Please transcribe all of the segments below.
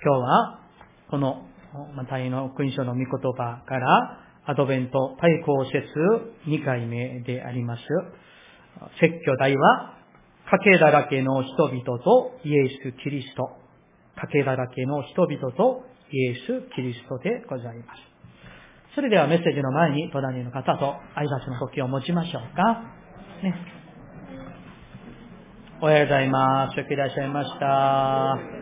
今日は、この、マタイの福音書の御言葉から、アドベント対抗説2回目であります。説教題は、賭けだらけの人々とイエス・キリスト。賭けだらけの人々とイエス・キリストでございます。それではメッセージの前に隣の方と挨拶の時を持ちましょうか。ね。おはようございます。よくいらっしゃいました。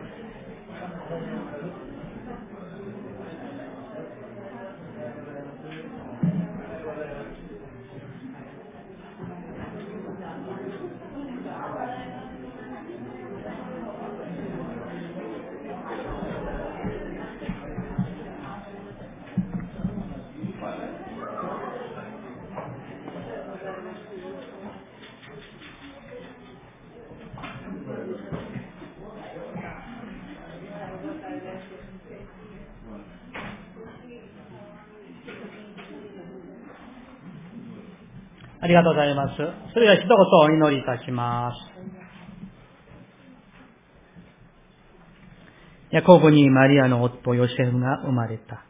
ありがとうございます。それでは一言お祈りいたします。ヤコブにマリアの夫ヨセフが生まれた。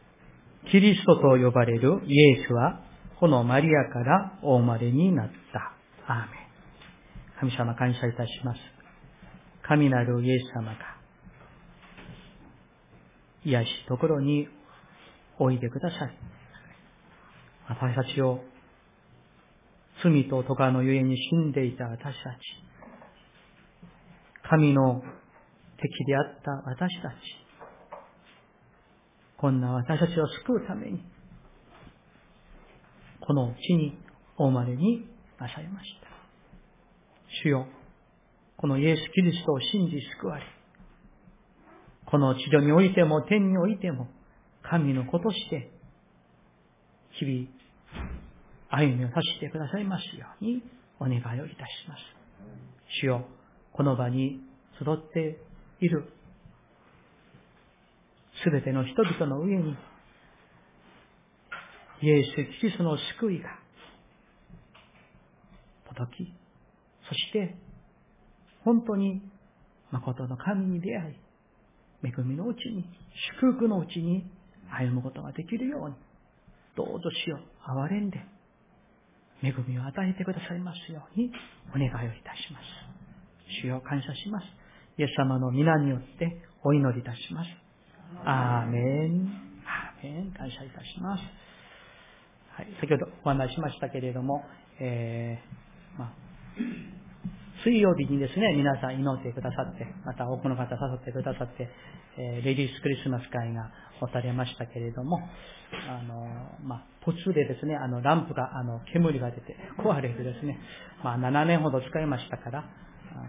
キリストと呼ばれるイエスは、このマリアからお生まれになった。アーメン。神様感謝いたします。神なるイエス様が、癒しところにおいでください。私たちを罪と咎のゆえに死んでいた私たち、神の敵であった私たち、こんな私たちを救うために、この地にお生まれになさいました。主よ、このイエス・キリストを信じ救われ、この地上においても天においても、神の子として、日々歩みをさせてくださいますようにお願いをいたします。主よ、この場に集っているすべての人々の上に、イエス・キリストの救いが届き、そして、本当に誠の神に出会い、恵みのうちに、祝福のうちに歩むことができるように、どうぞ主よ、憐れんで、恵みを与えてくださいますようにお願いをいたします。主よ感謝します。イエス様の皆によってお祈りいたします。アーメン。アーメン。感謝いたします。はい、先ほどお話ししましたけれども、えー、まあ、水曜日にですね、皆さん祈ってくださって、また多くの方誘ってくださって、えー、レディースクリスマス会が持たれましたけれども、あの、まあ、途中でですね、あの、ランプが、あの、煙が出て壊れてですね、まあ、7年ほど使いましたから、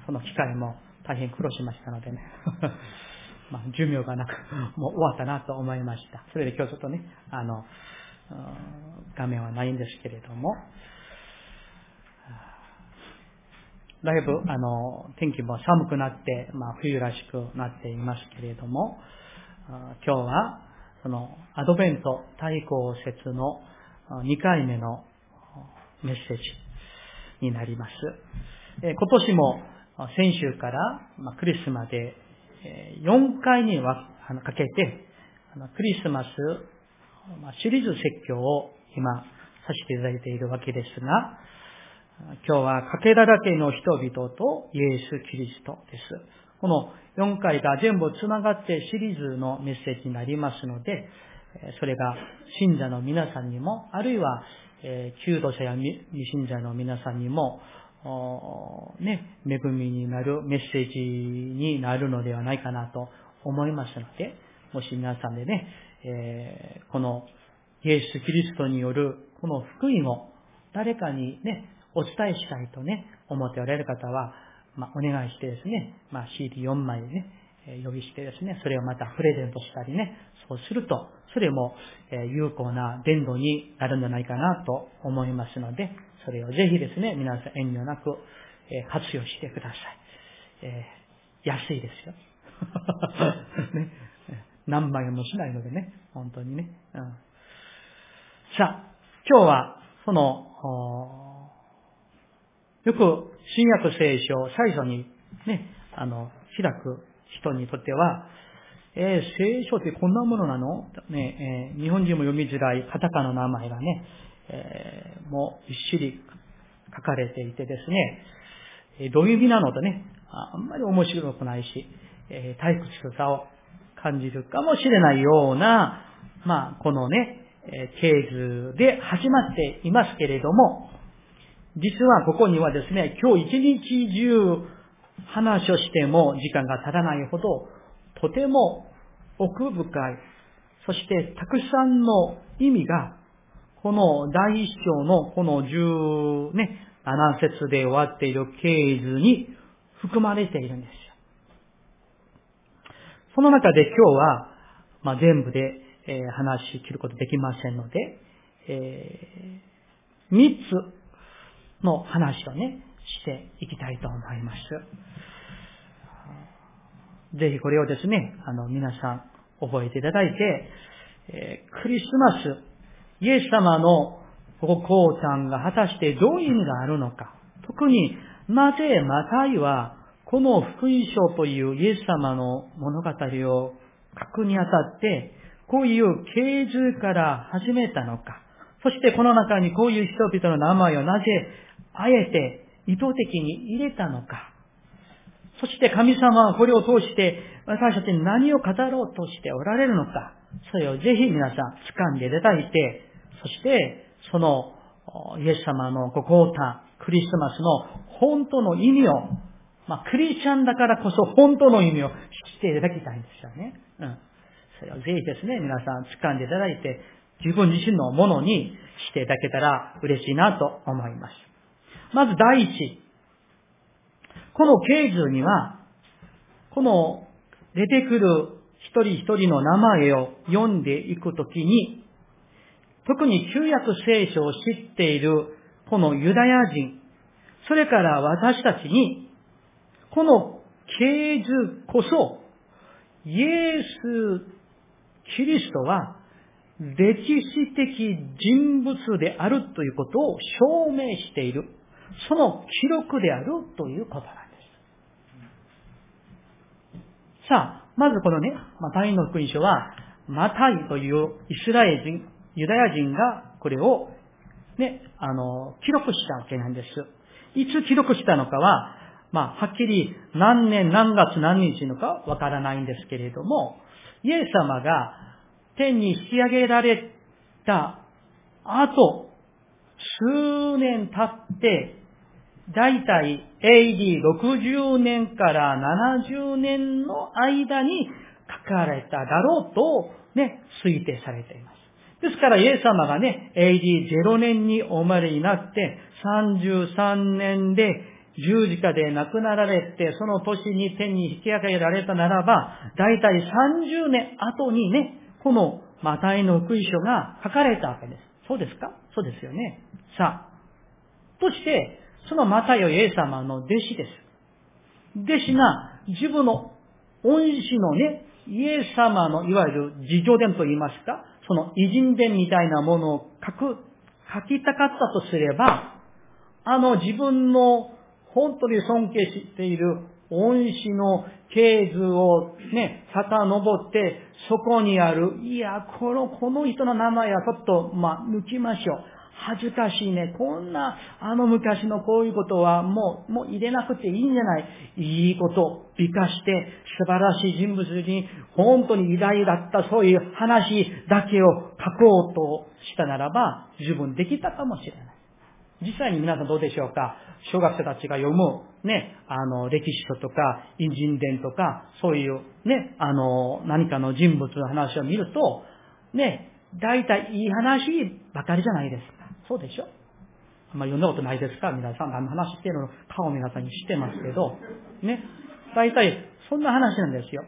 その機会も大変苦労しましたのでね、まあ、寿命がなく、もう終わったなと思いました。それで今日ちょっとね、あの、画面はないんですけれども、だいぶ、あの、天気も寒くなって、まあ、冬らしくなっていますけれども、今日は、その、アドベント対抗説の2回目のメッセージになります。今年も先週からまあクリスマで4回にかけてクリスマスシリーズ説教を今させていただいているわけですが、今日はかけらけの人々とイエス・キリストです。この4回が全部繋がってシリーズのメッセージになりますので、それが信者の皆さんにも、あるいは、えー、度者や未信者の皆さんにも、ね、恵みになるメッセージになるのではないかなと思いますので、もし皆さんでね、えー、このイエス・キリストによるこの福音を誰かにね、お伝えしたいとね、思っておられる方は、まあ、お願いしてですね、まあ、CD4 枚ね、呼びしてですね、それをまたプレゼントしたりね、そうすると、それもえ有効な伝道になるんじゃないかなと思いますので、それをぜひですね、皆さん遠慮なくえ活用してください。えー、安いですよ。ね、何倍もしないのでね、本当にね。うん、さあ、今日は、その、よく新約聖書を最初にね、あの、開く人にとっては、えー、聖書ってこんなものなの？ね、えー、日本人も読みづらいカタカの名前がね、えー、もうびっしり書かれていてですね、えどういう意味なのとね、あんまり面白くないし、えー退屈さを感じるかもしれないような、まあ、このね、えー、経図で始まっていますけれども、実はここにはですね、今日一日中話をしても時間が足らないほど、とても奥深い、そしてたくさんの意味が、この第一章のこの十ね、7節で終わっている経図に含まれているんですよ。その中で今日は、まあ、全部で、えー、話し切ることできませんので、えー、3つの話をね、していきたいと思います。ぜひこれをですね、あの、皆さん覚えていただいて、えー、クリスマス、イエス様のご降誕が果たしてどういう意味があるのか。特になぜマタイはこの福音書というイエス様の物語を書くにあたって、こういう経図から始めたのか。そしてこの中にこういう人々の名前をなぜあえて意図的に入れたのか。そして神様はこれを通して私たちに何を語ろうとしておられるのか。それをぜひ皆さん掴んでいただいて、そしてそのイエス様のご降誕、クリスマスの本当の意味を、まあ、クリスチャンだからこそ本当の意味を知っていただきたいんですよね。うん。それをぜひですね、皆さん掴んでいただいて、自分自身のものにしていただけたら嬉しいなと思います。まず第一。この経図には、この出てくる一人一人の名前を読んでいくときに、特に旧約聖書を知っているこのユダヤ人、それから私たちに、この経図こそ、イエス・キリストは歴史的人物であるということを証明している。その記録であるということなんです。さあ、まずこのね、マタイの福音書は、マタイというイスラエル人、ユダヤ人がこれをね、あの、記録したわけなんです。いつ記録したのかは、まあ、はっきり何年何月何日のかわからないんですけれども、イエス様が天に引き上げられた後、数年経って、だいたい AD60 年から70年の間に書かれただろうとね、推定されています。ですから、イエス様がね、AD0 年にお生まれになって、33年で十字架で亡くなられて、その年に天に引き上げられたならば、だいたい30年後にね、このマタイの福音書が書かれたわけです。そうですか？そうですよね。さあ、そして、そのマタイはイエス様の弟子です。弟子が自分の恩師のね、イエス様のいわゆる自助伝と言いますか、その偉人伝みたいなものを書く、書きたかったとすれば、あの自分の本当に尊敬している恩師の系図をね、遡って、そこにある、いや、この、この人の名前はちょっと、まあ、抜きましょう。恥ずかしいね。こんな、あの昔のこういうことはもう、もう入れなくていいんじゃない？いいこと、美化して、素晴らしい人物に、本当に偉大だったそういう話だけを書こうとしたならば、十分できたかもしれない。実際に皆さんどうでしょうか？小学生たちが読む、ね、あの、歴史書とか、偉人伝とか、そういう、ね、あの、何かの人物の話を見ると、ね、大体いい話ばかりじゃないです。そうでしょ？あんまり読んだことないですか？皆さん何の話してるのを顔を皆さんに知ってますけど、ね？大体、そんな話なんですよ。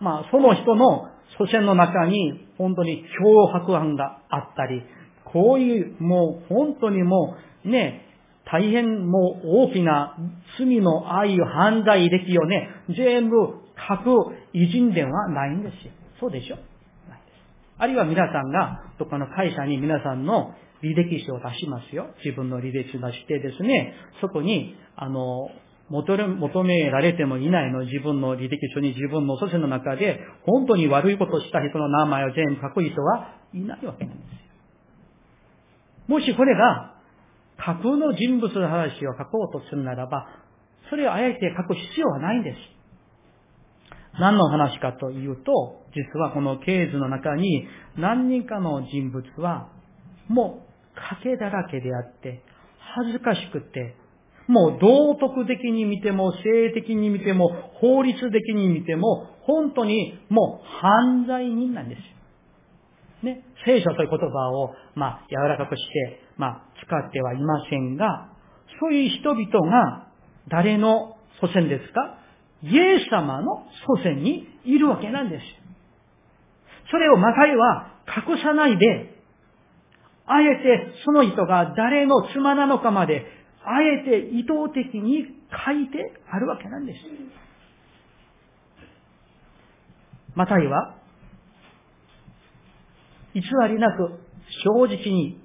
まあ、その人の祖先の中に、本当に脅迫犯があったり、こういう、もう、本当にもう、ね、大変もう大きな罪のああいう犯罪歴をね、全部書く偉人伝はないんですよ。そうでしょ？あるいは皆さんが、どっかの会社に皆さんの履歴書を出しますよ。自分の履歴書を出してですね、そこに、あの、求められてもいないの自分の履歴書に自分の祖先の中で本当に悪いことをした人の名前を全部書く人はいないわけなんですよ。もしこれが架空の人物の話を書こうとするならば、それをあえて書く必要はないんです。何の話かというと、実はこの経図の中に何人かの人物はも賭けだらけであって、恥ずかしくて、もう道徳的に見ても、性的に見ても、法律的に見ても、本当にもう犯罪人なんですよ。ね、聖書という言葉を、まあ、柔らかくして、まあ、使ってはいませんが、そういう人々が誰の祖先ですか？イエス様の祖先にいるわけなんです。それをマタイは隠さないで、あえてその人が誰の妻なのかまで、あえて意図的に書いてあるわけなんです。マタイは、偽りなく正直に、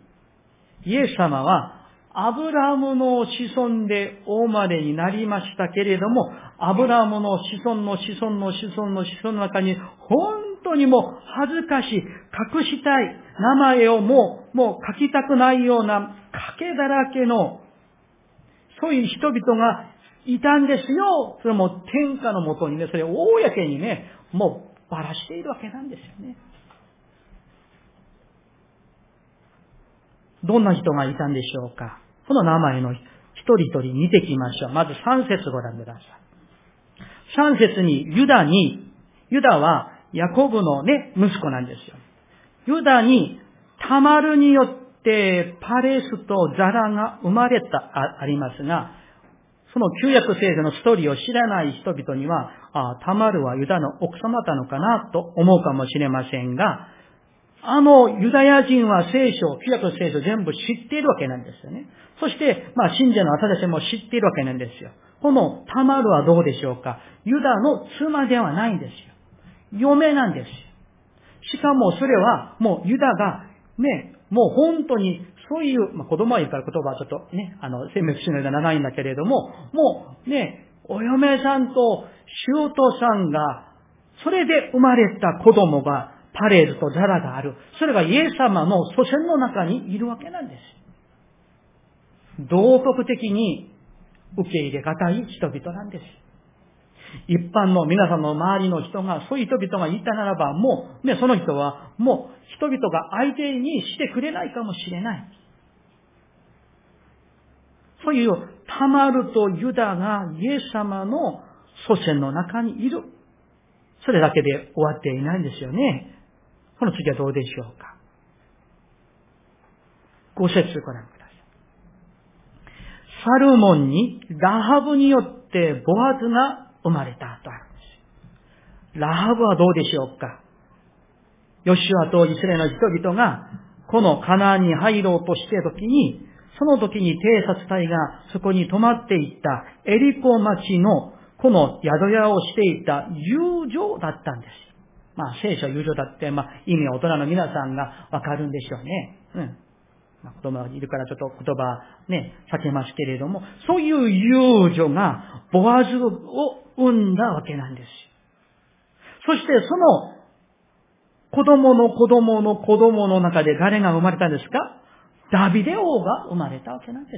イエス様はアブラムの子孫で大までになりましたけれども、アブラムの子孫の子孫の子孫の子孫の中に、本当にも恥ずかしい、隠したい、名前をもう、もう書きたくないような、賭けだらけの、そういう人々がいたんですよ。それも天下のもとにね、それを公にね、もうばらしているわけなんですよね。どんな人がいたんでしょうかその名前の一人一人見てきましょう。まず3節ご覧ください。3節にユダに、ユダはヤコブのね、息子なんですよ。ユダにタマルによってパレスとザラが生まれた、あありますが、その旧約聖書のストーリーを知らない人々には、あタマルはユダの奥様なのかなと思うかもしれませんが、あのユダヤ人は聖書、旧約聖書全部知っているわけなんですよね。そして、まあ、信者の私たちも知っているわけなんですよ。このタマルはどうでしょうか？ユダの妻ではないんですよ。嫁なんです。しかもそれはもうユダがね、もう本当にそういう、まあ、子供はいいから言葉はちょっとね、あの、生命不死の間長いんだけれども、もうね、お嫁さんと姑さんが、それで生まれた子供がパレードとザラがある。それがイエス様の祖先の中にいるわけなんです。道徳的に受け入れがたい人々なんです。一般の皆さんの周りの人が、そういう人々がいたならば、もう、ね、その人は、もう人々が相手にしてくれないかもしれない。そういう、タマルとユダがイエス様の祖先の中にいる。それだけで終わっていないんですよね。この次はどうでしょうか。ご説ご覧ください。サルモンにラハブによってボアズが生まれたとあるんです。ラハブはどうでしょうか？ヨシュアとイスラエルの人々がこのカナンに入ろうとしている時に、その時に偵察隊がそこに泊まっていったエリコ町のこの宿屋をしていた友情だったんです。まあ、聖書友情だって、まあ、意味は大人の皆さんがわかるんでしょうね。うん。まあ、子供がいるからちょっと言葉ね、避けますけれども、そういう友情がボアズを生んだわけなんです。そしてその子供の子供の子供の中で誰が生まれたんですか？ダビデ王が生まれたわけなんです。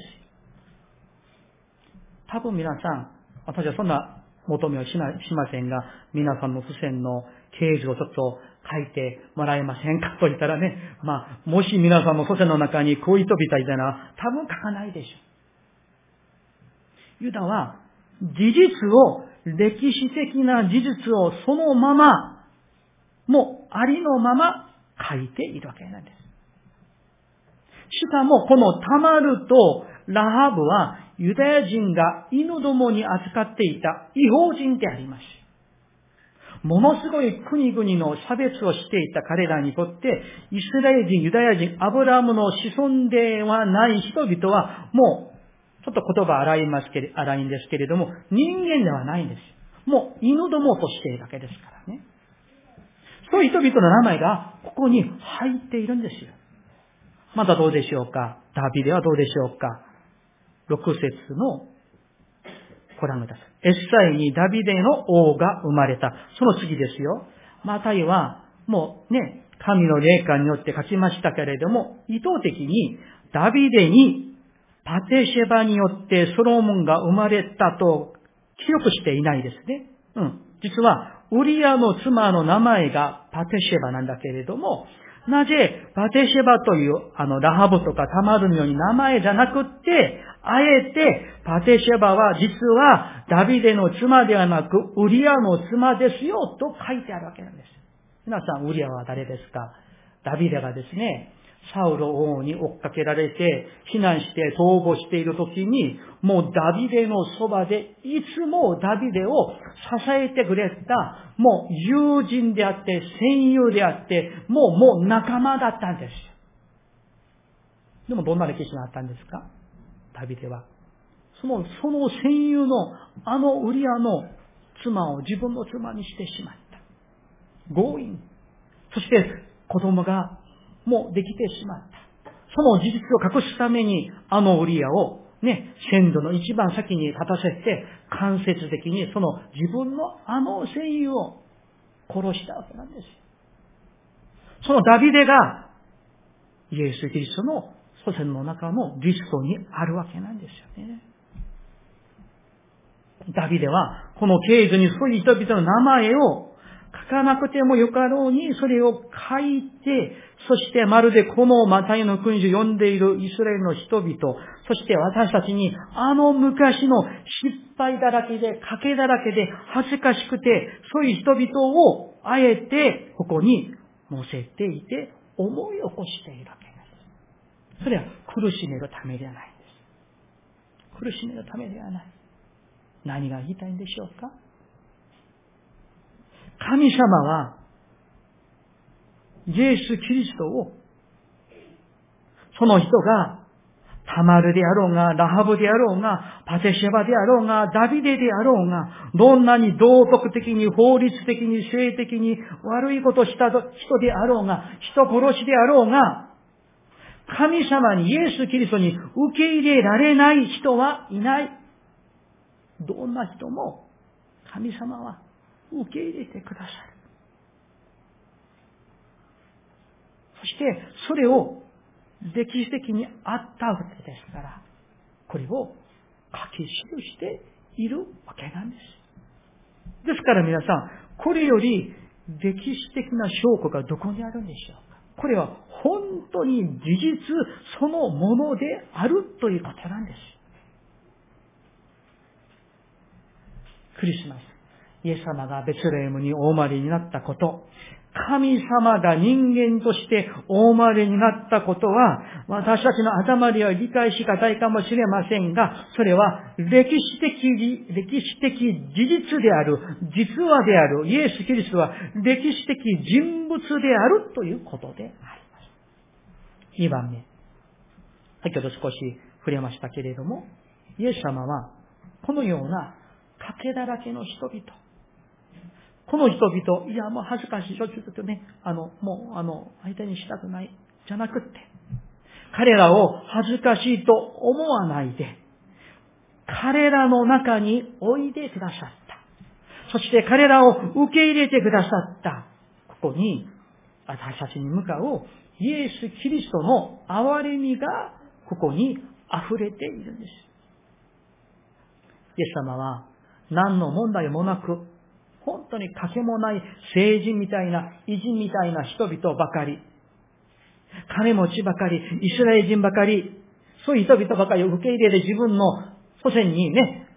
多分皆さん、私はそんな求めをしませんが、皆さんの付箋の掲示をちょっと書いてもらえませんか？と言ったらね、まあ、もし皆さんの祖先の中に恋人びたいたら、多分書かないでしょう。ユダは、事実を、歴史的な事実をそのまま、もうありのまま書いているわけなんです。しかも、このタマルとラハブは、ユダヤ人が犬どもに扱っていた違法人であります。ものすごい国々の差別をしていた彼らにとって、イスラエル人、ユダヤ人、アブラムの子孫ではない人々は、もう、ちょっと言葉荒いますけれ、荒いんですけれども、人間ではないんです。もう、犬どもとしているだけですからね。そういう人々の名前が、ここに入っているんですよ。またどうでしょうか？ダビデはどうでしょうか ?6 節のご覧ください。エッサイにダビデの王が生まれた。その次ですよ。マタイは、もうね、神の霊感によって勝ちましたけれども、意図的にダビデにパテシェバによってソロモンが生まれたと記録していないですね。うん。実は、ウリアの妻の名前がパテシェバなんだけれども、なぜ、パテシェバという、あの、ラハブとかタマルのように名前じゃなくって、あえて、パテシェバは実はダビデの妻ではなく、ウリアの妻ですよ、と書いてあるわけなんです。皆さん、ウリアは誰ですか？ダビデがですね、サウロ王に追っかけられて、避難して逃亡している時に、もうダビデのそばで、いつもダビデを支えてくれた、もう友人であって、戦友であって、もう、もう仲間だったんです。でもどんな歴史があったんですか？ダビデは。その、その戦友の、あのウリアの妻を自分の妻にしてしまった。強引。そして、子供がもうできてしまった。その事実を隠すために、あのウリアをね、先祖の一番先に立たせて、間接的にその自分のあの戦友を殺したわけなんです。そのダビデが、イエス・キリストの祖先の中のリストにあるわけなんですよね。ダビデは、この経図にそういう人々の名前を書かなくてもよかろうに、それを書いて、そしてまるでこのマタイの君主読んでいるイスラエルの人々、そして私たちに、あの昔の失敗だらけで、賭けだらけで、恥ずかしくて、そういう人々を、あえて、ここに載せていて、思い起こしているわけ。それは苦しめるためではないんです。苦しめるためではない。何が言いたいんでしょうか？神様は、イエス・キリストを、その人が、タマルであろうが、ラハブであろうが、パテシェバであろうが、ダビデであろうが、どんなに道徳的に、法律的に、性的に悪いことした人であろうが、人殺しであろうが、神様にイエス・キリストに受け入れられない人はいない。どんな人も神様は受け入れてくださる。そして、それを歴史的にあったわけですから、これを書き記しているわけなんです。ですから皆さん、これより歴史的な証拠がどこにあるんでしょうかこれは本当に事実そのものであるということなんです。クリスマス。イエス様がベツレームにお生まれになったこと、神様が人間としてお生まれになったことは、私たちの頭では理解しがたいかもしれませんが、それは歴史的、歴史的事実である、実話である、イエス・キリストは歴史的人物であるということであります。2番目。先ほど少し触れましたけれども、イエス様はこのような賭けだらけの人々、この人々、いや、もう恥ずかしい、ちょっちゅうとね、あの、もう、あの、相手にしたくない、じゃなくって、彼らを恥ずかしいと思わないで、彼らの中においでくださった。そして彼らを受け入れてくださった。ここに、私たちに向かうイエス・キリストの憐れみが、ここに溢れているんです。イエス様は、何の問題もなく、本当にかけもない聖人みたいな、偉人みたいな人々ばかり、金持ちばかり、イスラエル人ばかり、そういう人々ばかりを受け入れて自分の祖先にね、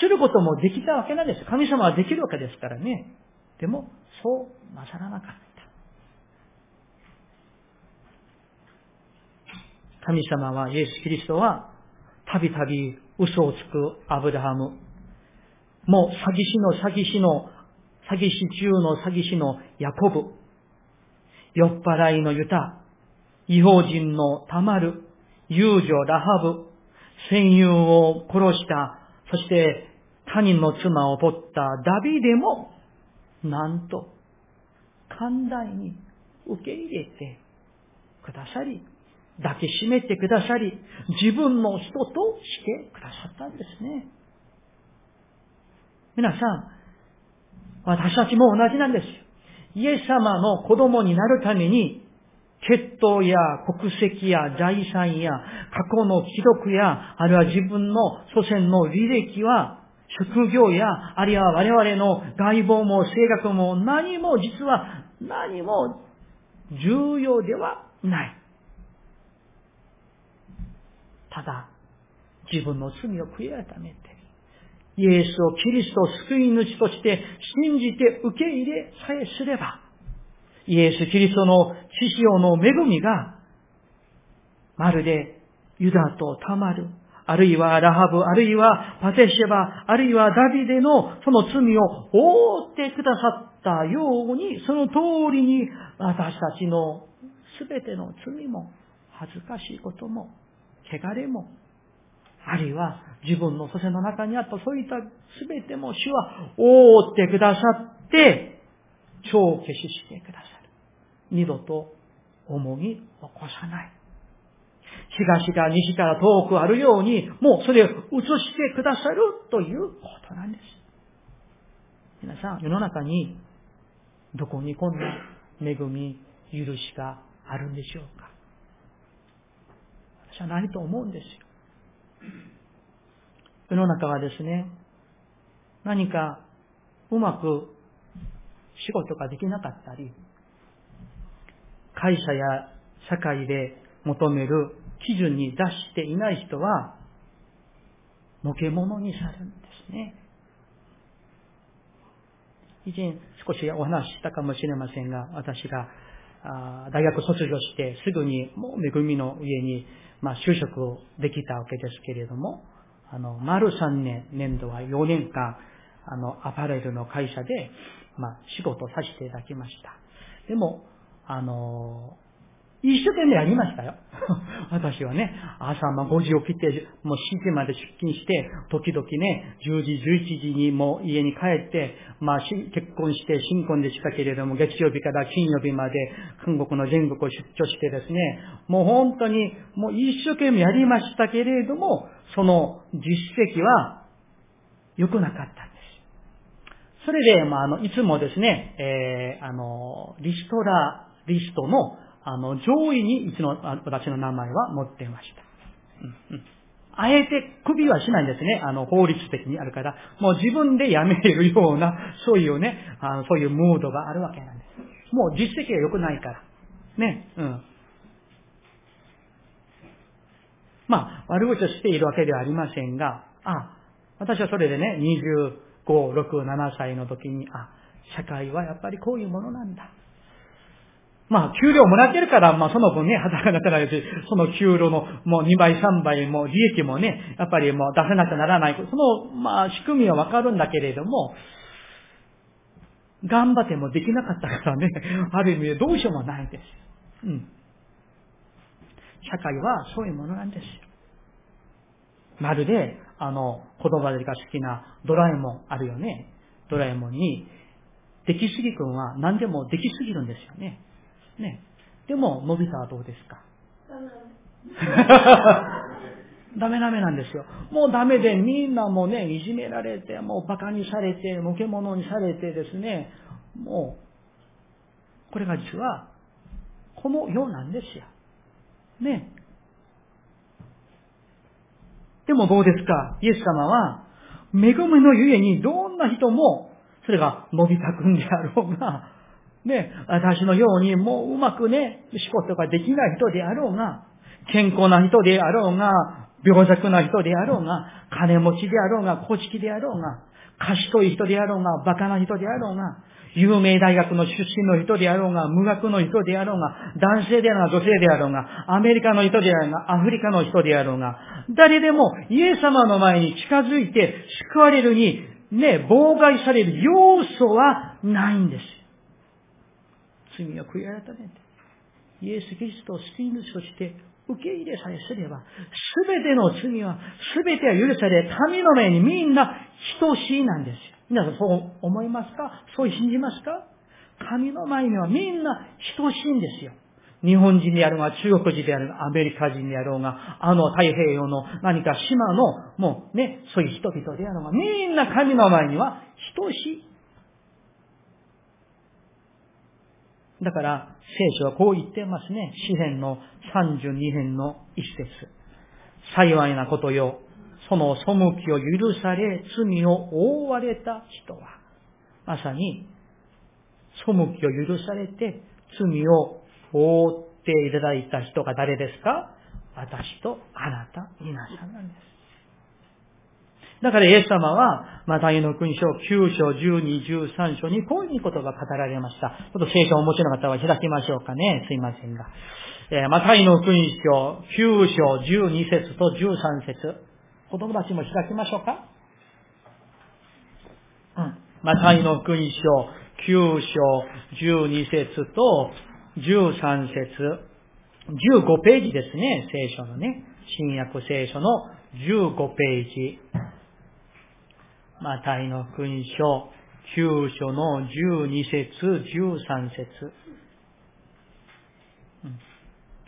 することもできたわけなんです。神様はできるわけですからね。でも、そうなさらなかった。神様は、イエス・キリストは、たびたび嘘をつくアブラハム、もう詐欺師の詐欺師の詐欺師中の詐欺師のヤコブ、酔っ払いのユタ、違法人のタマル、遊女ラハブ、戦友を殺した、そして他人の妻を取ったダビデも、なんと、寛大に受け入れてくださり、抱きしめてくださり、自分の人としてくださったんですね。皆さん、私たちも同じなんです。イエス様の子供になるために、血統や国籍や財産や過去の記録や、あるいは自分の祖先の履歴は、職業や、あるいは我々の外貌も性格も何も実は何も重要ではない。ただ、自分の罪を悔い改めて、イエスをキリスト救い主として信じて受け入れさえすれば、イエス・キリストの知識の恵みが、まるでユダとタマル、あるいはラハブ、あるいはパテシェバ、あるいはダビデのその罪を覆ってくださったように、その通りに私たちのすべての罪も、恥ずかしいことも、汚れも、あるいは自分の祖先の中にあったそういった全ても主は覆ってくださって、超消ししてくださる。二度と重に起こさない。東から西から遠くあるように、もうそれを移してくださるということなんです。皆さん、世の中にどこにこんな恵み、許しがあるんでしょうか私はないと思うんですよ。世の中はですね、何かうまく仕事ができなかったり、会社や社会で求める基準に出していない人は、のけ者にされるんですね。以前少しお話ししたかもしれませんが、私が大学卒業してすぐにもう恵みの家にまあ、就職できたわけですけれども、あの、丸3年、年度は4年間、あの、アパレルの会社で、まあ、仕事させていただきました。でも、あの、一生懸命やりましたよ。私はね、朝ま5時起きて、もう7時まで出勤して、時々ね、10時、11時にもう家に帰って、まあ結婚して新婚でしたけれども、月曜日から金曜日まで韓国の全国を出張してですね、もう本当にもう一生懸命やりましたけれども、その実績は良くなかったんです。それで、まあ、あの、いつもですね、えー、あの、リストラリストのあの、上位にうちの、私の名前は載っていました。うんうんあえて首はしないんですね。あの、法律的にあるから。もう自分で辞めるような、そういうね、あのそういうムードがあるわけなんです。もう実績が良くないから。ね、うん。まあ、悪口をしているわけではありませんが、あ、私はそれでね、25、6、7歳の時に、あ、社会はやっぱりこういうものなんだ。まあ、給料もらってるから、まあ、その分ね、働かなくなるし、その給料のもう2倍、3倍も利益もね、やっぱりもう出せなくならない。その、まあ、仕組みはわかるんだけれども、頑張ってもできなかったからね、ある意味でどうしようもないです。うん。社会はそういうものなんですよ。まるで、あの、子供たちが好きなドラえもんあるよね。ドラえもんに、出来すぎ君は何でもできすぎるんですよね。ね。でも、のび太はどうですか？ダメダメなんですよ。もうダメでみんなもね、いじめられて、もう馬鹿にされて、のけ者にされてですね、もう、これが実は、この世なんですよ。ね。でもどうですか？イエス様は、恵みのゆえにどんな人も、それがのび太くんであろうが、ね、私のようにもううまくね、仕事ができない人であろうが、健康な人であろうが、病弱な人であろうが、金持ちであろうが、古式であろうが、賢い人であろうが、馬鹿な人であろうが、有名大学の出身の人であろうが、無学の人であろうが、男性であろうが、女性であろうが、アメリカの人であろうが、アフリカの人であろうが、誰でもイエス様の前に近づいて救われるに、ね、妨害される要素はないんです。罪を悔い改めて、イエス・キリストを救い主として受け入れさえすれば、すべての罪は、すべては許され、神の目にみんな等しいなんですよ。皆さんそう思いますか？そう信じますか？神の前にはみんな等しいんですよ。日本人であろうが、中国人であろうが、アメリカ人であろうが、あの太平洋の何か島の、もうね、そういう人々であろうが、みんな神の前には等しい。だから、聖書はこう言ってますね。詩篇の32編の一節。幸いなことよ。その背きを許され、罪を覆われた人は、まさに、背きを許されて、罪を覆っていただいた人が誰ですか？私とあなた、皆さんなんです。だからイエス様は、マタイの勲章9章12、13章にこういうことが語られました。ちょっと聖書をお持ちの方は開きましょうかね。すいませんが。えー、マタイの勲章9章12節と13節子供たちも開きましょうか。うん。マタイの勲章9章12節と13節15ページですね、聖書のね。新約聖書の15ページ。マタイの勲章9章の12節、13節。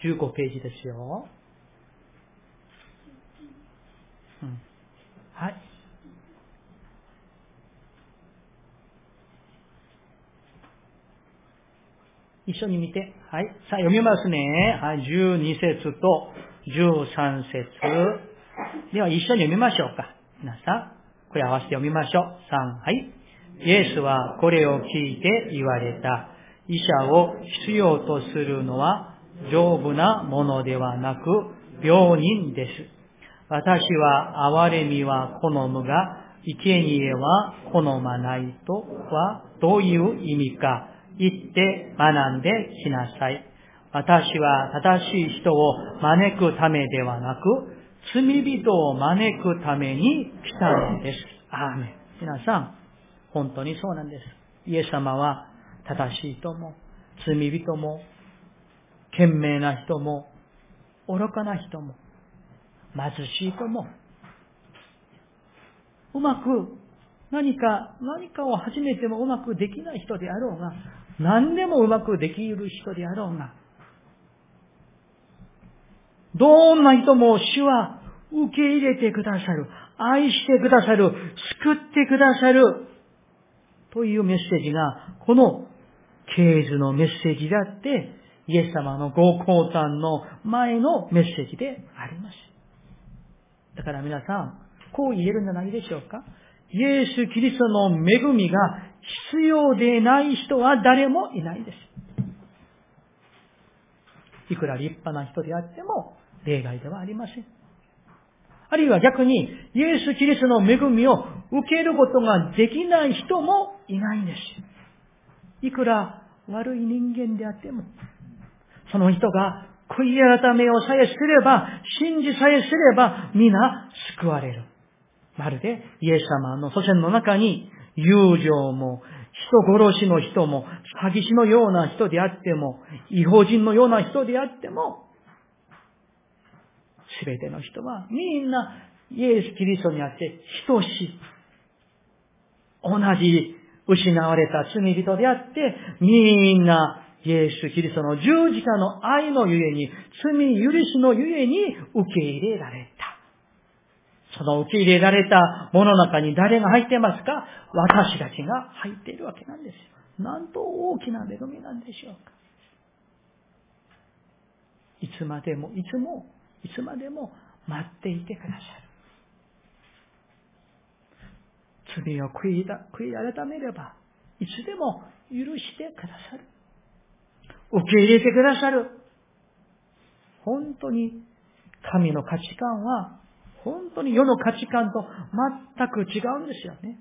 15ページですよ。うん、はい。一緒に見て。はい。さあ、読みますね。はい。12節と13節。では、一緒に読みましょうか。皆さん。これ合わせて読みましょう。3、はい。イエスはこれを聞いて言われた。医者を必要とするのは丈夫なものではなく病人です。私は憐れみは好むが、生贄は好まないとはどういう意味か言って学んできなさい。私は正しい人を招くためではなく、罪人を招くために来たのです。アーメン。皆さん、本当にそうなんです。イエス様は正しい人も、罪人も、賢明な人も、愚かな人も、貧しい人も、うまく何か、何かを始めてもうまくできない人であろうが、何でもうまくできる人であろうが、どんな人も主は受け入れてくださる。愛してくださる。救ってくださる。というメッセージが、この啓示のメッセージであって、イエス様のご降誕の前のメッセージであります。だから皆さん、こう言えるんじゃないでしょうかイエス・キリストの恵みが必要でない人は誰もいないです。いくら立派な人であっても例外ではありません。あるいは逆に、イエス・キリストの恵みを受けることができない人もいないんです。いくら悪い人間であっても、その人が悔い改めをさえすれば、信じさえすれば、皆救われる。まるで、イエス様の祖先の中に、友情も、人殺しの人も、詐欺師のような人であっても、違法人のような人であっても、すべての人はみんなイエス・キリストにあって等しい。同じ失われた罪人であって、みんなイエス・キリストの十字架の愛のゆえに、罪許しのゆえに受け入れられた。その受け入れられたもの中に誰が入ってますか？私たちが入っているわけなんですよ。なんと大きな恵みなんでしょうか。いつまでも、いつもいつまでも待っていてくださる。罪を悔い悔い改めれば、いつでも許してくださる。受け入れてくださる。本当に神の価値観は、本当に世の価値観と全く違うんですよね。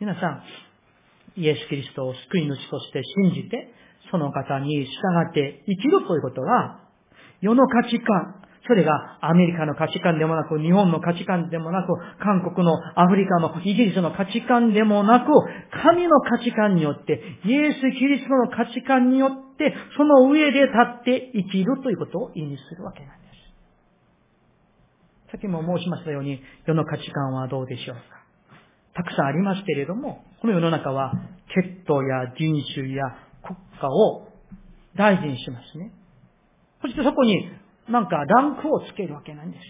皆さん、イエス・キリストを救い主として信じて、その方に従って生きるということは、世の価値観、それがアメリカの価値観でもなく、日本の価値観でもなく、韓国のアフリカのイギリスの価値観でもなく、神の価値観によって、イエス・キリストの価値観によって、その上で立って生きるということを意味するわけなんです。さっきも申しましたように、世の価値観はどうでしょうかたくさんありますけれども、この世の中は、血統や人種や国家を大事にしますね。そしてそこになんかランクをつけるわけなんです。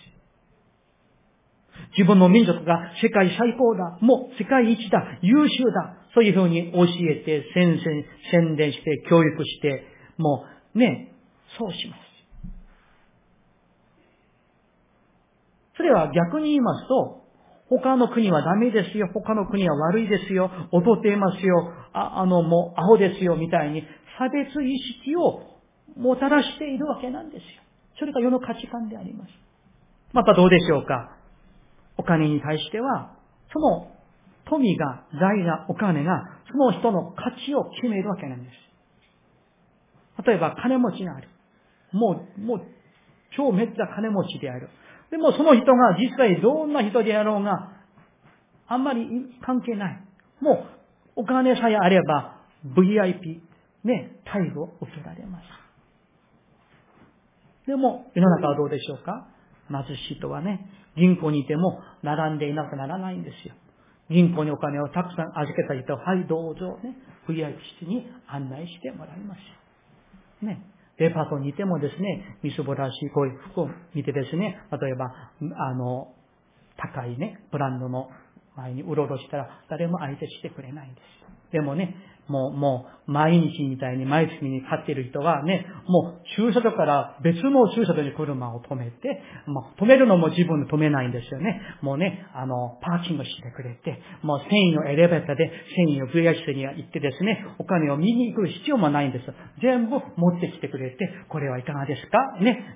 自分の民族が世界最高だ、もう世界一だ、優秀だ、そういうふうに教えて、宣伝、宣伝して、教育して、もうね、そうします。それは逆に言いますと、他の国はダメですよ、他の国は悪いですよ、劣っていますよ、ああの、もう、アホですよ、みたいに、差別意識をもたらしているわけなんですよ。それが世の価値観であります。またどうでしょうかお金に対しては、その富が、財が、お金が、その人の価値を決めるわけなんです。例えば、金持ちがある。もう、もう、超めっちゃ金持ちである。でもその人が実際どんな人であろうが、あんまり関係ない。もう、お金さえあれば、VIP、ね、待遇を受けられます。でも、世の中はどうでしょうか？貧しい人はね、銀行にいても並んでいなくならないんですよ。銀行にお金をたくさん預けた人は、はい、どうぞ、ね、VIP 室に案内してもらいます。ね。デパートにいてもですね、みすぼらしいこういう服を見てですね、例えば、あの、高いね、ブランドの前にうろうろしたら誰も相手してくれないんです。でもね、もう、もう、毎日みたいに毎月に飼っている人はね、もう、駐車場から別の駐車場に車を止めて、もう、止めるのも自分で止めないんですよね。もうね、あの、パーキングしてくれて、もう、繊維のエレベーターで繊維を VH に行ってですね、お金を見に行く必要もないんです。全部持ってきてくれて、これはいかがですか？ね、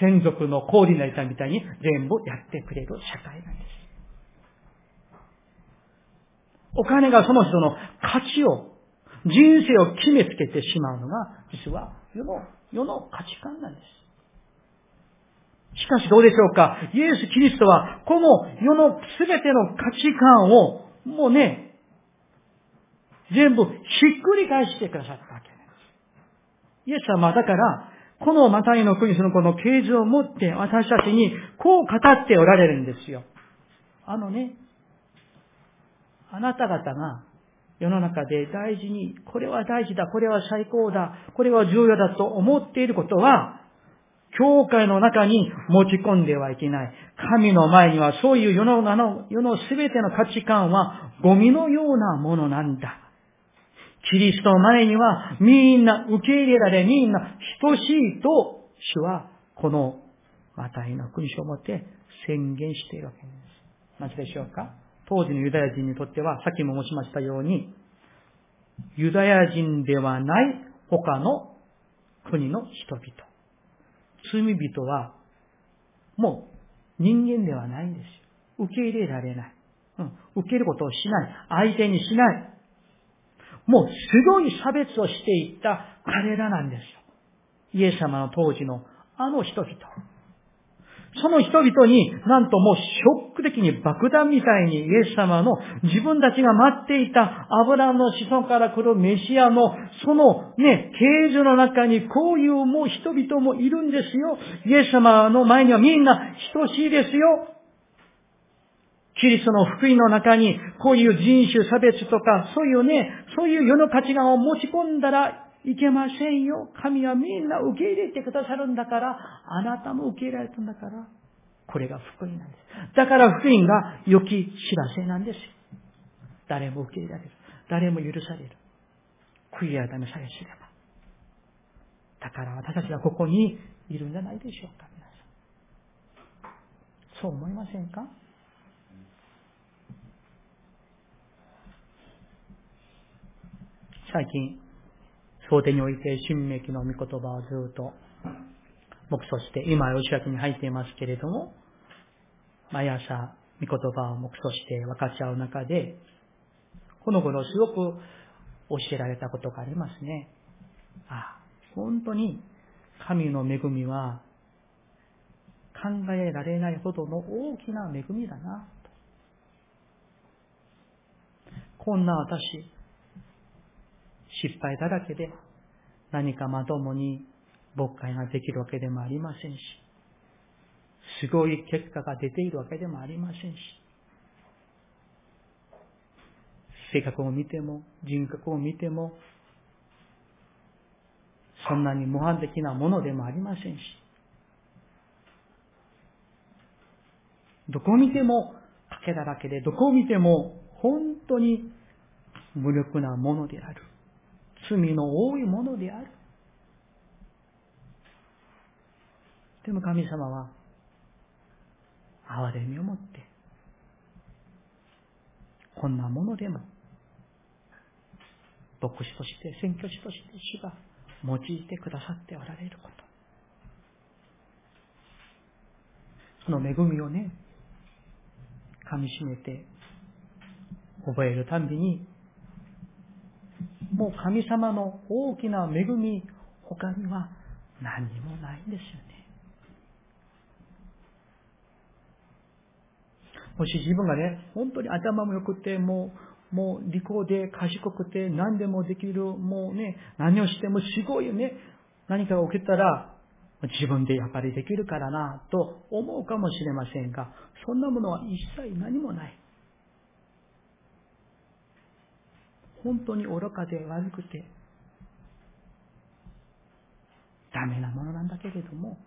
専属のコーディネーターみたいに全部やってくれる社会なんです。お金がその人の価値を、人生を決めつけてしまうのが、実は世の、世の価値観なんです。しかしどうでしょうか？イエス・キリストは、この世のすべての価値観を、もうね、全部ひっくり返してくださったわけです。イエス様だから、このマタイの国そのこの啓示を持って私たちにこう語っておられるんですよ。あのね、あなた方が世の中で大事に、これは大事だ、これは最高だ、これは重要だと思っていることは、教会の中に持ち込んではいけない。神の前にはそういう世の中の世の全ての価値観はゴミのようなものなんだ。キリストの前にはみんな受け入れられ、みんな等しいと主はこのマタイの勲章をもって宣言しているわけです。なぜでしょうか？当時のユダヤ人にとっては、さっきも申しましたように、ユダヤ人ではない他の国の人々。罪人は、もう人間ではないんですよ。受け入れられない。うん、受けることをしない。相手にしない。もうすごい差別をしていった彼らなんですよ。イエス様の当時のあの人々。その人々になんともうショック的に爆弾みたいにイエス様の自分たちが待っていたアブラムの子孫から来るメシアのそのね、刑事の中にこういうもう人々もいるんですよ。イエス様の前にはみんな等しいですよ。キリストの福音の中にこういう人種差別とかそういうね、そういう世の価値観を持ち込んだらいけませんよ。神はみんな受け入れてくださるんだから、あなたも受け入れられたんだから、これが福音なんです。だから福音が良き知らせなんですよ。誰も受け入れられる。誰も許される。悔い改めさえすれば。だから私たちはここにいるんじゃないでしょうか、皆さん。そう思いませんか？最近、法廷において、新明の御言葉をずっと黙想して、今、吉明に入っていますけれども、毎朝、御言葉を黙想して分かち合う中で、この頃すごく教えられたことがありますね。ああ、本当に神の恵みは考えられないほどの大きな恵みだな。こんな私、失敗だらけで何かまともに牧会ができるわけでもありませんし、すごい結果が出ているわけでもありませんし、性格を見ても、人格を見ても、そんなに模範的なものでもありませんし、どこを見ても賭けだらけで、どこを見ても本当に無力なものである。罪の多いものである。でも神様は、憐れみを持って、こんなものでも、牧師として、宣教師として主が用いてくださっておられること。その恵みをね、噛み締めて覚えるたんびに、もう神様の大きな恵み、他には何もないんですよね。もし自分がね、本当に頭も良くて、もう、もう利口で賢くて何でもできる、もうね、何をしてもすごいよね、何かが起きたら、自分でやっぱりできるからな、と思うかもしれませんが、そんなものは一切何もない。本当に愚かで悪くて、ダメなものなんだけれども、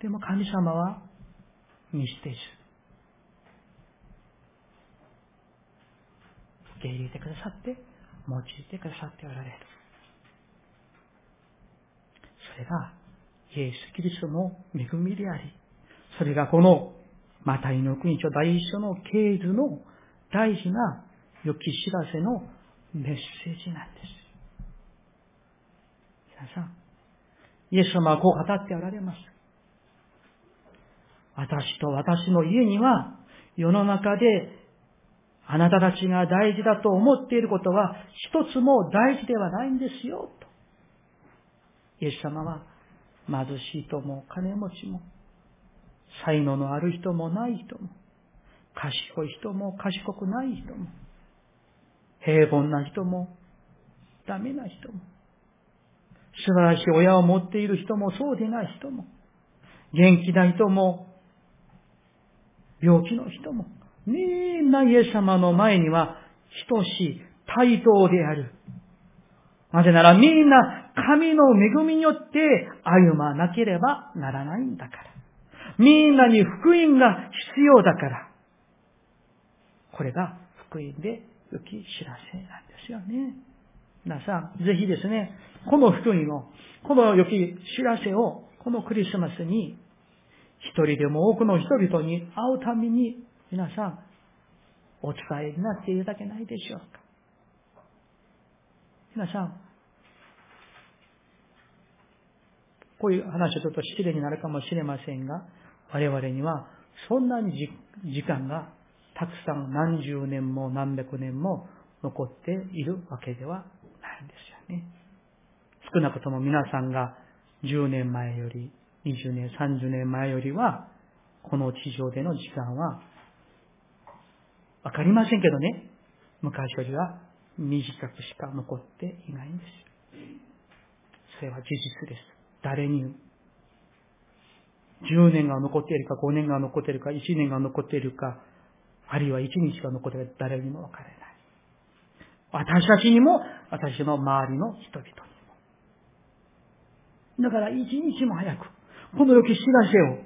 でも神様は見捨てず、受け入れてくださって、用いてくださっておられる。それが、イエス・キリストの恵みであり、それがこの、マタイの国書第一書の経図の大事な良き知らせのメッセージなんです。皆さん、イエス様はこう語っておられます。私と私の家には世の中であなたたちが大事だと思っていることは一つも大事ではないんですよ、と。イエス様は貧しい人も金持ちも才能のある人もない人も賢い人も賢くない人も平凡な人も、ダメな人も、素晴らしい親を持っている人も、そうでない人も、元気な人も、病気の人も、みんなイエス様の前には等しい対等である。なぜならみんな神の恵みによって歩まなければならないんだから。みんなに福音が必要だから。これが福音で良き知らせなんですよね。皆さん、ぜひですね、この福音を、この良き知らせを、このクリスマスに、一人でも多くの人々に会うために、皆さん、お伝えになっていただけないでしょうか。皆さん、こういう話はちょっと失礼になるかもしれませんが、我々にはそんなに時間がたくさん何十年も何百年も残っているわけではないんですよね。少なくとも皆さんが10年前より、20年、30年前よりは、この地上での時間は、わかりませんけどね、昔よりは短くしか残っていないんです。それは事実です。誰に10年が残っているか、5年が残っているか、1年が残っているか、あるいは一日が残っている誰にも分からない。私たちにも、私の周りの人々にも。だから一日も早く、この良き知らせを、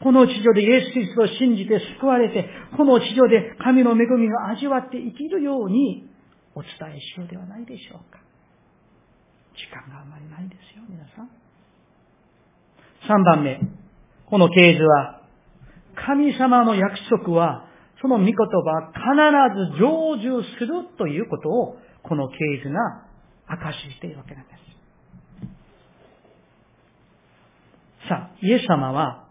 この地上でイエス・キリストを信じて救われて、この地上で神の恵みを味わって生きるようにお伝えしようではないでしょうか。時間があまりないですよ、皆さん。3番目。この系図は、神様の約束は、その御言葉必ず成就するということを、この啓示が証ししているわけなんです。さあ、イエス様は、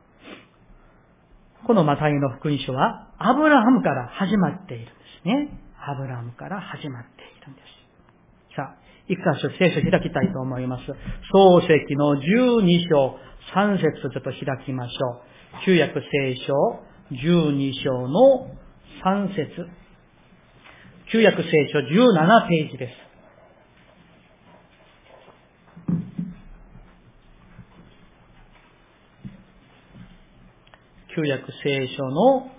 このマタイの福音書は、アブラハムから始まっているんですね。アブラハムから始まっているんです。さあ、一箇所聖書開きたいと思います。創世記の12章3節ちょっと開きましょう。旧約聖書12章の3節旧約聖書17ページです。旧約聖書の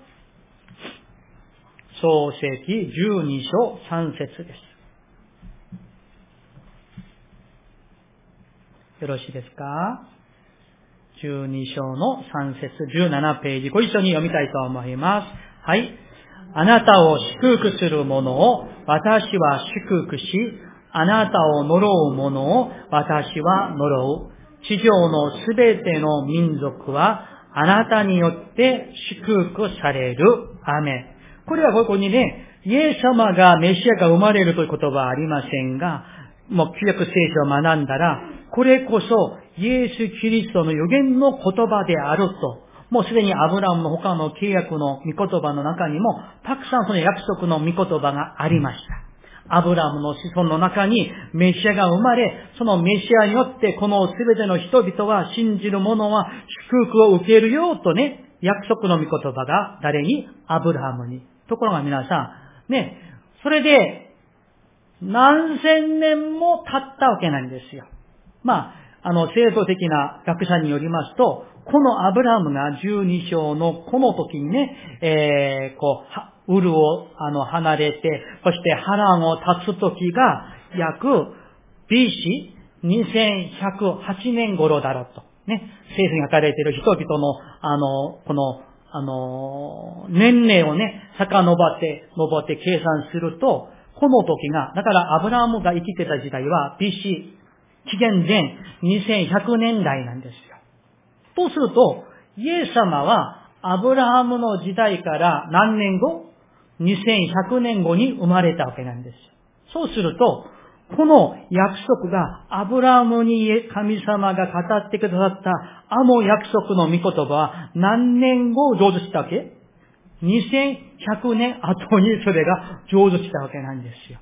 創世記12章3節です。よろしいですか？?12 章の3節17ページ、ご一緒に読みたいと思います。はい。あなたを祝福する者を私は祝福し、あなたを呪う者を私は呪う。地上のすべての民族はあなたによって祝福される。アメこれはここにね、イエス様がメシアが生まれるという言葉はありませんが、もう旧約聖書を学んだら、これこそイエス・キリストの予言の言葉であると、もうすでにアブラムの他の契約の御言葉の中にも、たくさんその約束の御言葉がありました。アブラムの子孫の中にメシアが生まれ、そのメシアによってこの全ての人々は信じる者は祝福を受けるよとね、約束の御言葉が誰に？アブラハムに。ところが皆さん、ね、それで何千年も経ったわけなんですよ。まあ、あの、制度的な学者によりますと、このアブラムが12章のこの時にね、えー、こう、ウルをあの離れて、そして波乱を立つ時が約 BC 2108年頃だろうと。ね。政府に書かれている人々の、あの、この、あの、年齢をね、遡って、登って計算すると、この時が、だからアブラムが生きてた時代は BC、紀元前2100年代なんですよ。とすると、イエス様はアブラハムの時代から何年後？2100年後に生まれたわけなんです。そうすると、この約束がアブラハムに神様が語ってくださったあの約束の御言葉は何年後成就したわけ ?2100 年後にそれが成就したわけなんですよ。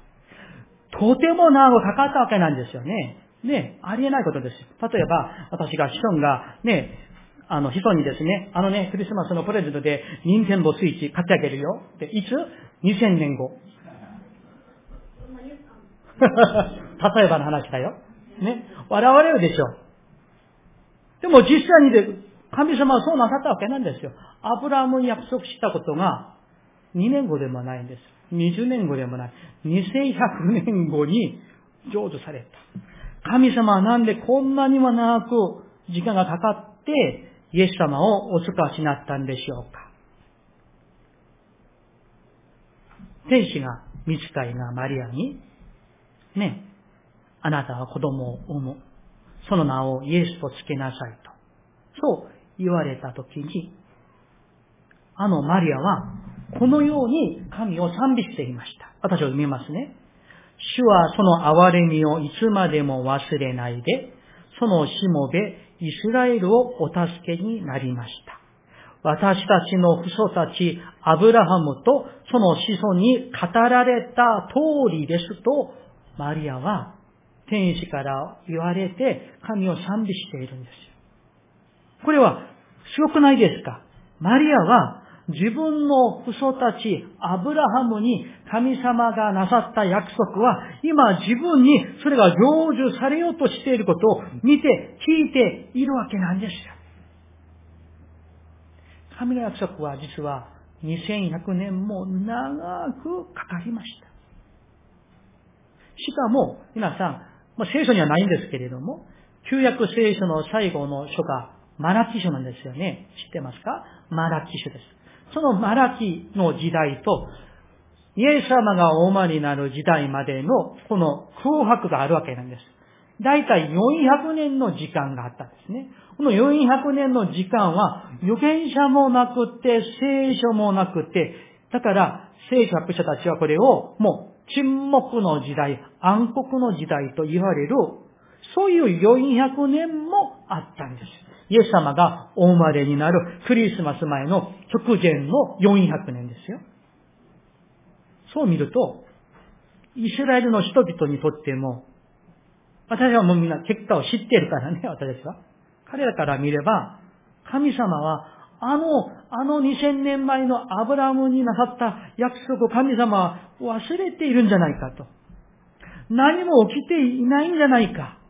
とても長くかかったわけなんですよね。ね、ありえないことです。例えば、私が子孫がね、あの、子孫にですね、あのね、クリスマスのプレゼントで、任天堂スイッチ買ってあげるよ。で、いつ ?2000 年後。例えばの話だよ。ね。笑われるでしょ。でも実際にで、神様はそうなさったわけなんですよ。アブラムに約束したことが、2年後でもないんです。20年後でもない。2100年後に成就された。神様はなんでこんなにも長く時間がかかって、イエス様をお使わしになったんでしょうか天使が、見つかいがマリアに、ね、あなたは子供を産む。その名をイエスと付けなさいと。そう言われたときに、あのマリアは、このように神を賛美していました。私は読みますね。主はその憐れみをいつまでも忘れないで、そのしもべ、イスラエルをお助けになりました。私たちの父祖たち、アブラハムとその子孫に語られた通りですと、マリアは天使から言われて神を賛美しているんですよ。これはすごくないですか？マリアは自分の父祖たち、アブラハムに神様がなさった約束は、今自分にそれが成就されようとしていることを見て、聞いているわけなんですよ。神の約束は実は2100年も長くかかりました。しかも、皆さん、まあ、聖書にはないんですけれども、旧約聖書の最後の書がマラキ書なんですよね。知ってますか？マラキ書です。そのマラキの時代と、イエス様がお生まれになる時代までのこの空白があるわけなんです。だいたい400年の時間があったんですね。この400年の時間は預言者もなくて、聖書もなくて、だから聖書学者たちはこれをもう沈黙の時代、暗黒の時代と言われる、そういう400年もあったんです。イエス様がお生まれになるクリスマス前の直前の400年ですよ。そう見ると、イスラエルの人々にとっても、私はもうみんな結果を知っているからね、私たちは。彼らから見れば、神様は、あの、あの2000年前のアブラムになさった約束を神様は忘れているんじゃないかと。何も起きていないんじゃないか。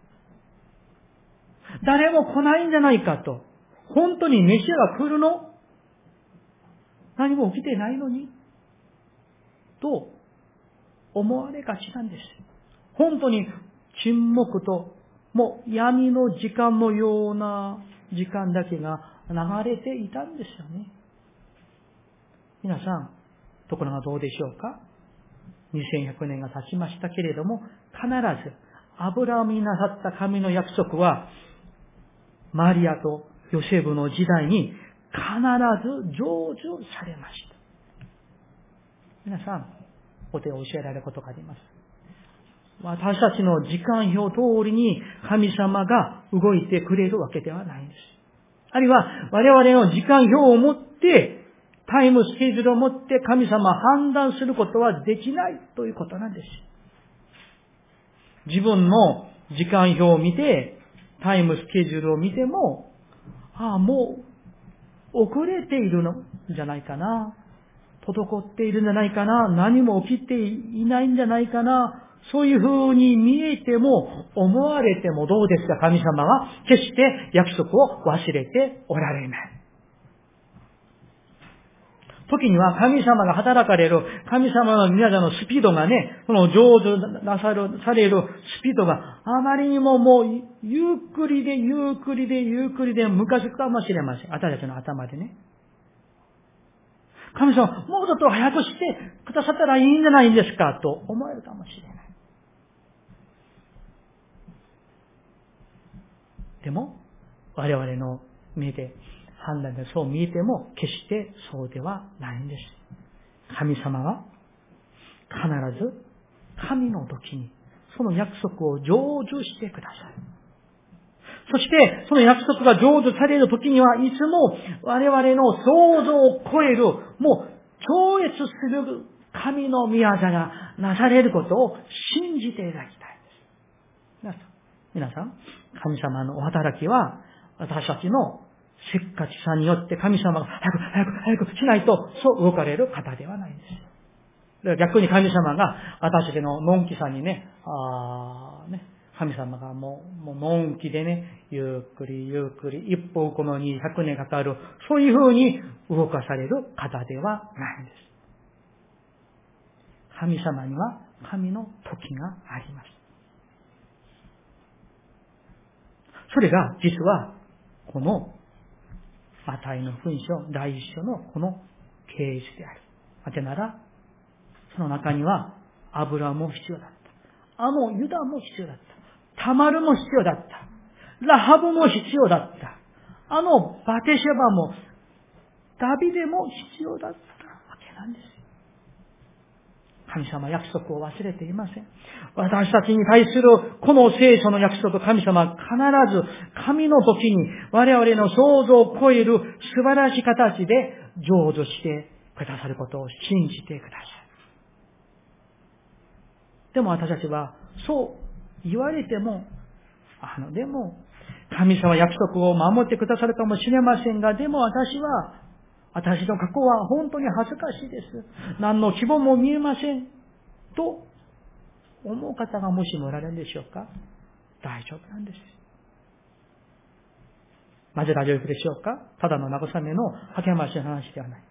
誰も来ないんじゃないかと。本当にメシアが来るの？何も起きてないのに？と思われがちなんです。本当に沈黙ともう闇の時間のような時間だけが流れていたんですよね。皆さん、ところがどうでしょうか ?2100 年が経ちましたけれども、必ず、アブラムになさった神の約束は、マリアとヨセブの時代に必ず成就されました。皆さん、お手を教えられることがあります。私たちの時間表通りに神様が動いてくれるわけではないんです。あるいは我々の時間表を持って、タイムスケジュールを持って神様判断することはできないということなんです。自分の時間表を見て、タイムスケジュールを見ても、ああ、もう遅れているのじゃないかな。滞っているんじゃないかな。何も起きていないんじゃないかな。そういう風に見えても、思われてもどうですか神様は決して約束を忘れておられない。時には神様が働かれる、神様の皆さんのスピードがね、その上手なさる、されるスピードがあまりにももう、ゆっくりでゆっくりでゆっくりで昔かもしれません。私たちの頭でね。神様、もうちょっと早くしてくださったらいいんじゃないんですかと思えるかもしれない。でも、我々の目で判断でそう見えても、決してそうではないんです。神様は、必ず、神の時に、その約束を成就してください。そして、その約束が成就される時には、いつも我々の想像を超える、もう超越する神の御業がなされることを信じていただきたいです。皆さん、神様のお働きは、私たちのせっかちさによって神様が早く早く早くしないと、そう動かれる方ではないんです。逆に神様が私たちののんきさんにね、あね、神様がもう、もうのんきでね、ゆっくりゆっくり、一歩このに100年かかる、そういう風に動かされる方ではないんです。神様には神の時があります。それが実は、この、マタイの文書、第一章のこの形式である。なぜなら、その中には、油も必要だった。あのユダも必要だった。タマルも必要だった。ラハブも必要だった。あのバテシェバも、ダビデも必要だったわけなんです。神様約束を忘れていません。私たちに対するこの聖書の約束、神様は必ず神の時に我々の想像を超える素晴らしい形で成就してくださることを信じてください。でも私たちはそう言われても、あの、でも、神様約束を守ってくださるかもしれませんが、でも私は私の過去は本当に恥ずかしいです。何の希望も見えません。と思う方がもしもおられるんでしょうか大丈夫なんです。なぜ大丈夫でしょうかただの慰めの励ましの話ではない。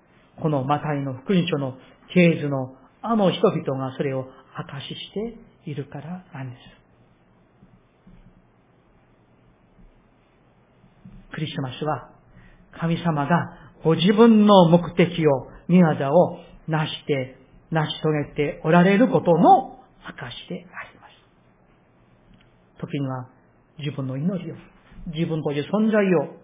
このマタイの福音書の経図のあの人々がそれを証ししているからなんです。クリスマスは神様がご自分の目的を、見業を成して、成し遂げておられることの証であります。時には自分の祈りを、自分という存在を、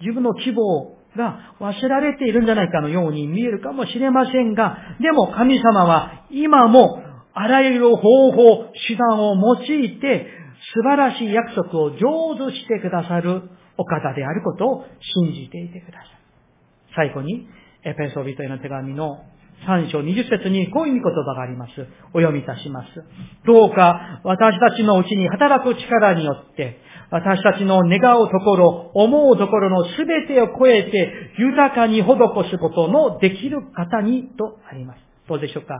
自分の希望が忘れられているんじゃないかのように見えるかもしれませんが、でも神様は今もあらゆる方法、手段を用いて素晴らしい約束を成就してくださるお方であることを信じていてください。最後に、エペソビトへの手紙の3章20節にこういう言葉があります。お読みいたします。どうか私たちのうちに働く力によって、私たちの願うところ、思うところのすべてを超えて豊かに施すことのできる方にとあります。どうでしょうか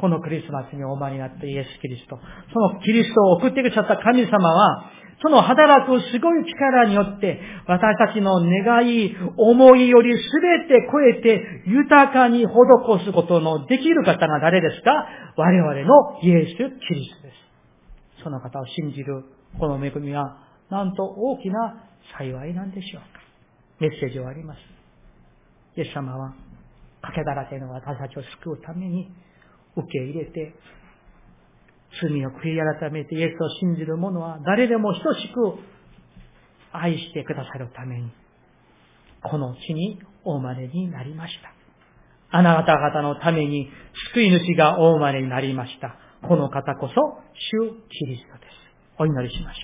このクリスマスにお生まれになったイエス・キリスト。そのキリストを送ってくださった神様は、その働くすごい力によって、私たちの願い、思いよりすべて超えて、豊かに施すことのできる方が誰ですか？我々のイエス・キリストです。その方を信じるこの恵みは、なんと大きな幸いなんでしょうか。メッセージはあります。イエス様は、賭けだらけの私たちを救うために、受け入れて、罪を悔い改めてイエスを信じる者は誰でも等しく愛してくださるために、この地にお生まれになりました。あなた方のために救い主がお生まれになりました。この方こそ、主キリストです。お祈りしましょう。